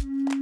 you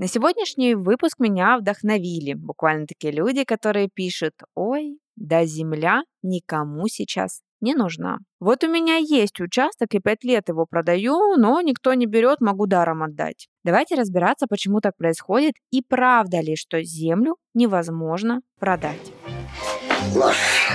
На сегодняшний выпуск меня вдохновили буквально такие люди, которые пишут «Ой, да земля никому сейчас не нужна. Вот у меня есть участок, и пять лет его продаю, но никто не берет, могу даром отдать. Давайте разбираться, почему так происходит и правда ли, что землю невозможно продать. Ложь.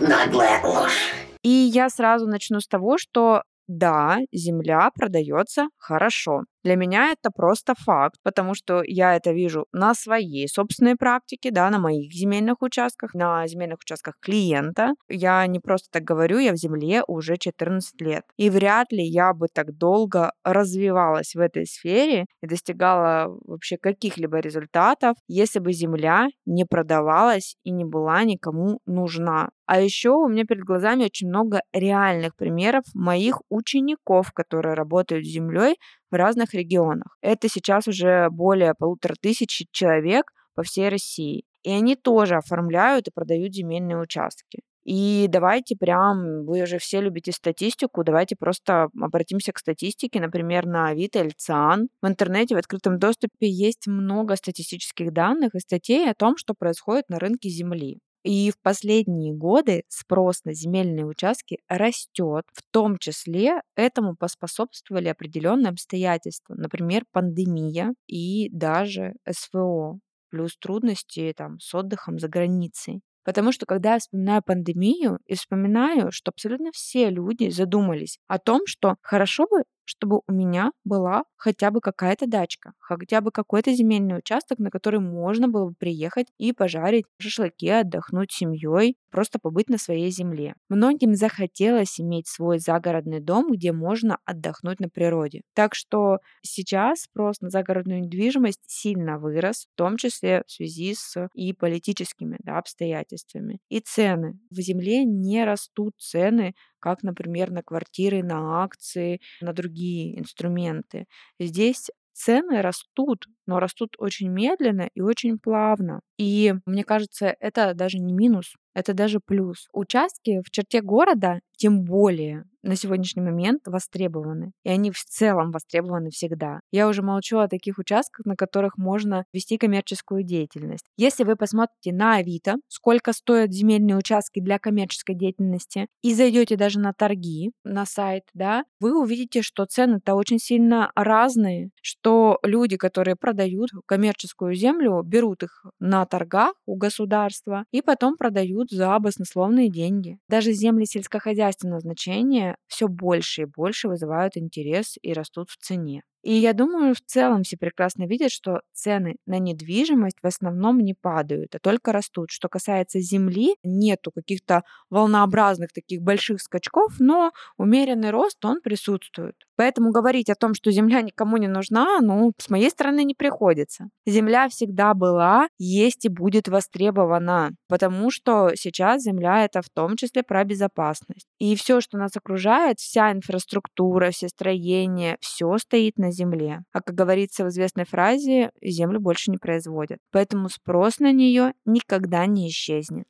Наглая ложь. И я сразу начну с того, что да, земля продается хорошо. Для меня это просто факт, потому что я это вижу на своей собственной практике, да, на моих земельных участках, на земельных участках клиента. Я не просто так говорю, я в земле уже 14 лет. И вряд ли я бы так долго развивалась в этой сфере и достигала вообще каких-либо результатов, если бы земля не продавалась и не была никому нужна. А еще у меня перед глазами очень много реальных примеров моих учеников, которые работают с землей в разных регионах. Это сейчас уже более полутора тысяч человек по всей России. И они тоже оформляют и продают земельные участки. И давайте прям, вы уже все любите статистику, давайте просто обратимся к статистике, например, на Авито или ЦИАН. В интернете в открытом доступе есть много статистических данных и статей о том, что происходит на рынке земли. И в последние годы спрос на земельные участки растет. В том числе этому поспособствовали определенные обстоятельства, например, пандемия и даже СВО, плюс трудности там, с отдыхом за границей. Потому что когда я вспоминаю пандемию и вспоминаю, что абсолютно все люди задумались о том, что хорошо бы чтобы у меня была хотя бы какая-то дачка, хотя бы какой-то земельный участок, на который можно было бы приехать и пожарить шашлыки, отдохнуть семьей, просто побыть на своей земле. Многим захотелось иметь свой загородный дом, где можно отдохнуть на природе. Так что сейчас спрос на загородную недвижимость сильно вырос, в том числе в связи с и политическими да, обстоятельствами. И цены. В земле не растут цены как, например, на квартиры, на акции, на другие инструменты. Здесь цены растут, но растут очень медленно и очень плавно. И мне кажется, это даже не минус, это даже плюс. Участки в черте города, тем более на сегодняшний момент востребованы. И они в целом востребованы всегда. Я уже молчу о таких участках, на которых можно вести коммерческую деятельность. Если вы посмотрите на Авито, сколько стоят земельные участки для коммерческой деятельности, и зайдете даже на торги, на сайт, да, вы увидите, что цены-то очень сильно разные, что люди, которые продают коммерческую землю, берут их на торгах у государства и потом продают за баснословные деньги. Даже земли сельскохозяйственного значения все больше и больше вызывают интерес и растут в цене. И я думаю, в целом все прекрасно видят, что цены на недвижимость в основном не падают, а только растут. Что касается земли, нету каких-то волнообразных таких больших скачков, но умеренный рост, он присутствует. Поэтому говорить о том, что земля никому не нужна, ну, с моей стороны не приходится. Земля всегда была, есть и будет востребована, потому что сейчас земля это в том числе про безопасность. И все, что нас окружает, вся инфраструктура, все строения, все стоит на земле. А как говорится в известной фразе, землю больше не производят. Поэтому спрос на нее никогда не исчезнет.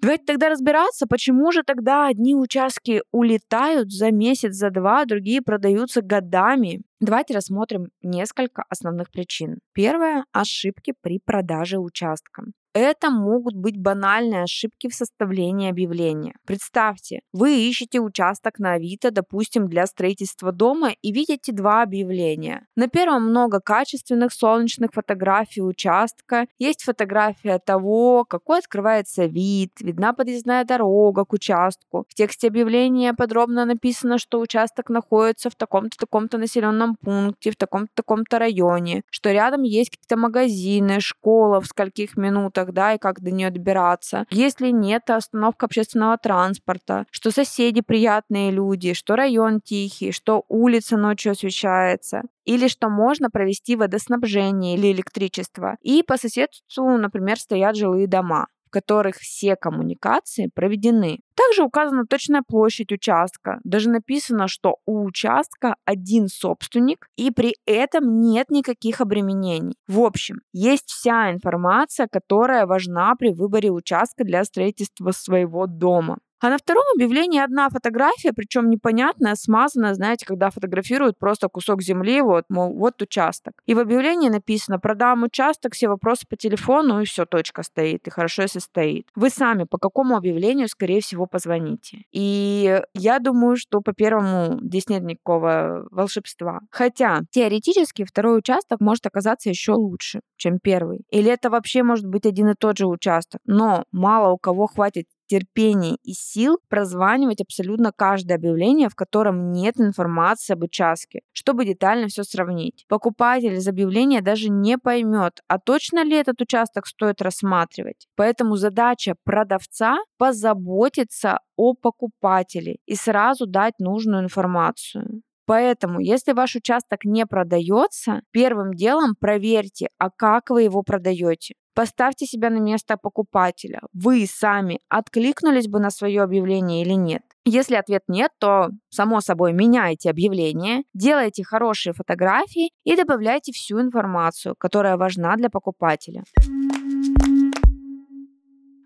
Давайте тогда разбираться, почему же тогда одни участки улетают за месяц, за два, другие продаются годами. Давайте рассмотрим несколько основных причин. Первое – ошибки при продаже участка. Это могут быть банальные ошибки в составлении объявления. Представьте, вы ищете участок на Авито, допустим, для строительства дома и видите два объявления. На первом много качественных солнечных фотографий участка, есть фотография того, какой открывается вид, видна подъездная дорога к участку. В тексте объявления подробно написано, что участок находится в таком-то таком-то населенном пункте, в таком-то таком-то районе, что рядом есть какие-то магазины, школа в скольких минутах, да, и как до нее добираться. Если нет, остановка общественного транспорта, что соседи приятные люди, что район тихий, что улица ночью освещается или что можно провести водоснабжение или электричество. И по соседству, например, стоят жилые дома в которых все коммуникации проведены. Также указана точная площадь участка. Даже написано, что у участка один собственник, и при этом нет никаких обременений. В общем, есть вся информация, которая важна при выборе участка для строительства своего дома. А на втором объявлении одна фотография, причем непонятная, смазанная, знаете, когда фотографируют просто кусок земли, вот, мол, вот участок. И в объявлении написано «продам участок, все вопросы по телефону», и все, точка стоит, и хорошо, если стоит. Вы сами по какому объявлению, скорее всего, позвоните. И я думаю, что по первому здесь нет никакого волшебства. Хотя теоретически второй участок может оказаться еще лучше, чем первый. Или это вообще может быть один и тот же участок. Но мало у кого хватит терпения и сил прозванивать абсолютно каждое объявление, в котором нет информации об участке, чтобы детально все сравнить. Покупатель из объявления даже не поймет, а точно ли этот участок стоит рассматривать. Поэтому задача продавца позаботиться о покупателе и сразу дать нужную информацию. Поэтому, если ваш участок не продается, первым делом проверьте, а как вы его продаете. Поставьте себя на место покупателя. Вы сами откликнулись бы на свое объявление или нет? Если ответ нет, то, само собой, меняйте объявление, делайте хорошие фотографии и добавляйте всю информацию, которая важна для покупателя.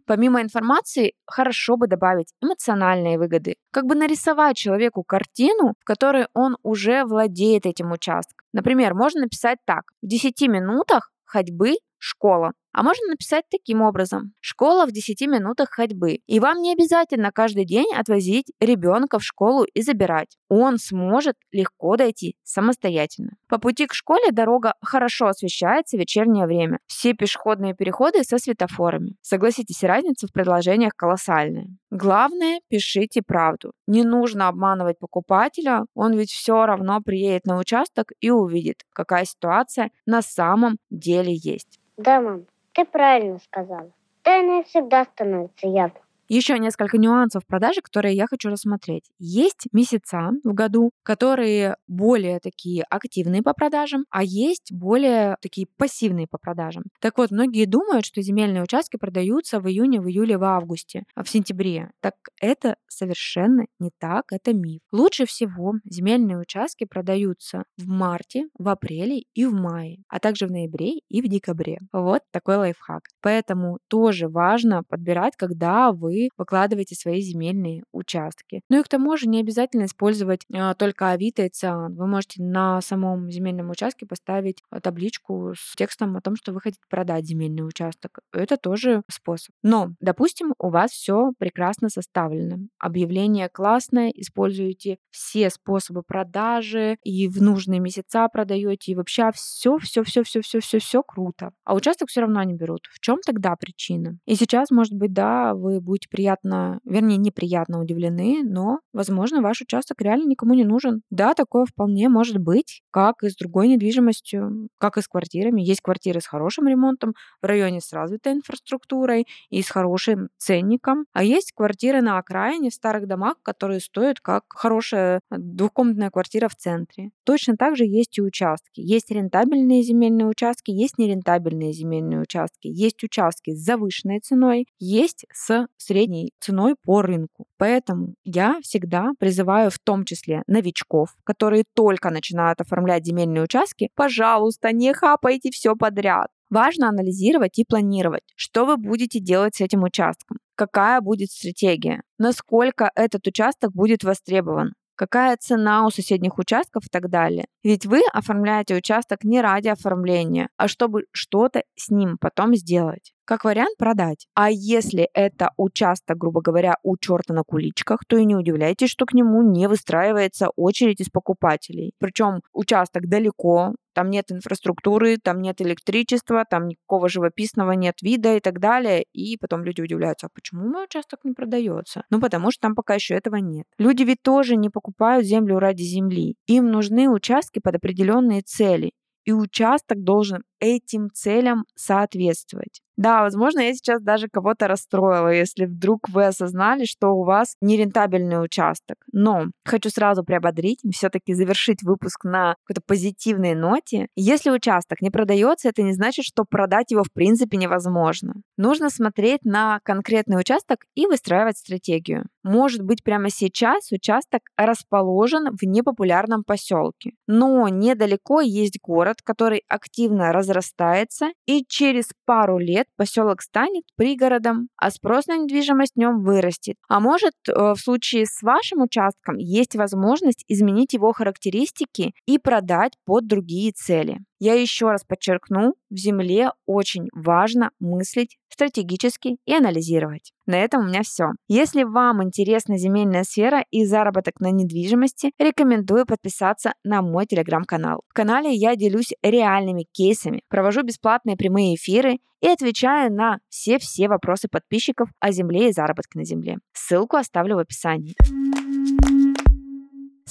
Помимо информации, хорошо бы добавить эмоциональные выгоды. Как бы нарисовать человеку картину, в которой он уже владеет этим участком. Например, можно написать так. В 10 минутах ходьбы школа. А можно написать таким образом. Школа в 10 минутах ходьбы. И вам не обязательно каждый день отвозить ребенка в школу и забирать. Он сможет легко дойти самостоятельно. По пути к школе дорога хорошо освещается в вечернее время. Все пешеходные переходы со светофорами. Согласитесь, разница в предложениях колоссальная. Главное, пишите правду. Не нужно обманывать покупателя, он ведь все равно приедет на участок и увидит, какая ситуация на самом деле есть. Да, мам, ты правильно сказала. Тайное всегда становится явным. Еще несколько нюансов продажи, которые я хочу рассмотреть. Есть месяца в году, которые более такие активные по продажам, а есть более такие пассивные по продажам. Так вот, многие думают, что земельные участки продаются в июне, в июле, в августе, а в сентябре. Так это совершенно не так, это миф. Лучше всего земельные участки продаются в марте, в апреле и в мае, а также в ноябре и в декабре. Вот такой лайфхак. Поэтому тоже важно подбирать, когда вы выкладываете свои земельные участки. Ну и к тому же не обязательно использовать а, только Авито и Циан. Вы можете на самом земельном участке поставить а, табличку с текстом о том, что вы хотите продать земельный участок. Это тоже способ. Но, допустим, у вас все прекрасно составлено. Объявление классное, используете все способы продажи и в нужные месяца продаете, и вообще все, все, все, все, все, все, все круто. А участок все равно не берут. В чем тогда причина? И сейчас, может быть, да, вы будете приятно, вернее, неприятно удивлены, но, возможно, ваш участок реально никому не нужен. Да, такое вполне может быть, как и с другой недвижимостью, как и с квартирами. Есть квартиры с хорошим ремонтом, в районе с развитой инфраструктурой и с хорошим ценником, а есть квартиры на окраине в старых домах, которые стоят как хорошая двухкомнатная квартира в центре. Точно так же есть и участки. Есть рентабельные земельные участки, есть нерентабельные земельные участки. Есть участки с завышенной ценой, есть с средней ценой по рынку. Поэтому я всегда призываю в том числе новичков, которые только начинают оформлять земельные участки, пожалуйста, не хапайте все подряд. Важно анализировать и планировать, что вы будете делать с этим участком, какая будет стратегия, насколько этот участок будет востребован, какая цена у соседних участков и так далее. Ведь вы оформляете участок не ради оформления, а чтобы что-то с ним потом сделать. Как вариант продать. А если это участок, грубо говоря, у черта на куличках, то и не удивляйтесь, что к нему не выстраивается очередь из покупателей. Причем участок далеко, там нет инфраструктуры, там нет электричества, там никакого живописного нет вида и так далее. И потом люди удивляются, а почему мой участок не продается? Ну, потому что там пока еще этого нет. Люди ведь тоже не покупают землю ради земли. Им нужны участки под определенные цели. И участок должен этим целям соответствовать. Да, возможно, я сейчас даже кого-то расстроила, если вдруг вы осознали, что у вас нерентабельный участок. Но хочу сразу приободрить, все-таки завершить выпуск на какой-то позитивной ноте. Если участок не продается, это не значит, что продать его в принципе невозможно. Нужно смотреть на конкретный участок и выстраивать стратегию. Может быть, прямо сейчас участок расположен в непопулярном поселке, но недалеко есть город, который активно развивается разрастается, и через пару лет поселок станет пригородом, а спрос на недвижимость в нем вырастет. А может, э, в случае с вашим участком есть возможность изменить его характеристики и продать под другие цели. Я еще раз подчеркну, в Земле очень важно мыслить стратегически и анализировать. На этом у меня все. Если вам интересна земельная сфера и заработок на недвижимости, рекомендую подписаться на мой телеграм-канал. В канале я делюсь реальными кейсами, провожу бесплатные прямые эфиры и отвечаю на все-все вопросы подписчиков о земле и заработке на земле. Ссылку оставлю в описании.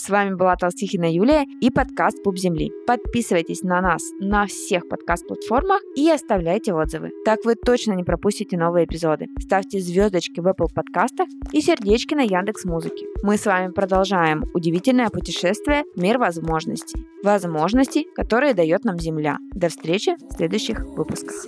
С вами была Толстихина Юлия и подкаст Пуп Земли. Подписывайтесь на нас на всех подкаст-платформах и оставляйте отзывы. Так вы точно не пропустите новые эпизоды. Ставьте звездочки в Apple подкастах и сердечки на Яндекс Музыке. Мы с вами продолжаем удивительное путешествие в мир возможностей. Возможностей, которые дает нам Земля. До встречи в следующих выпусках.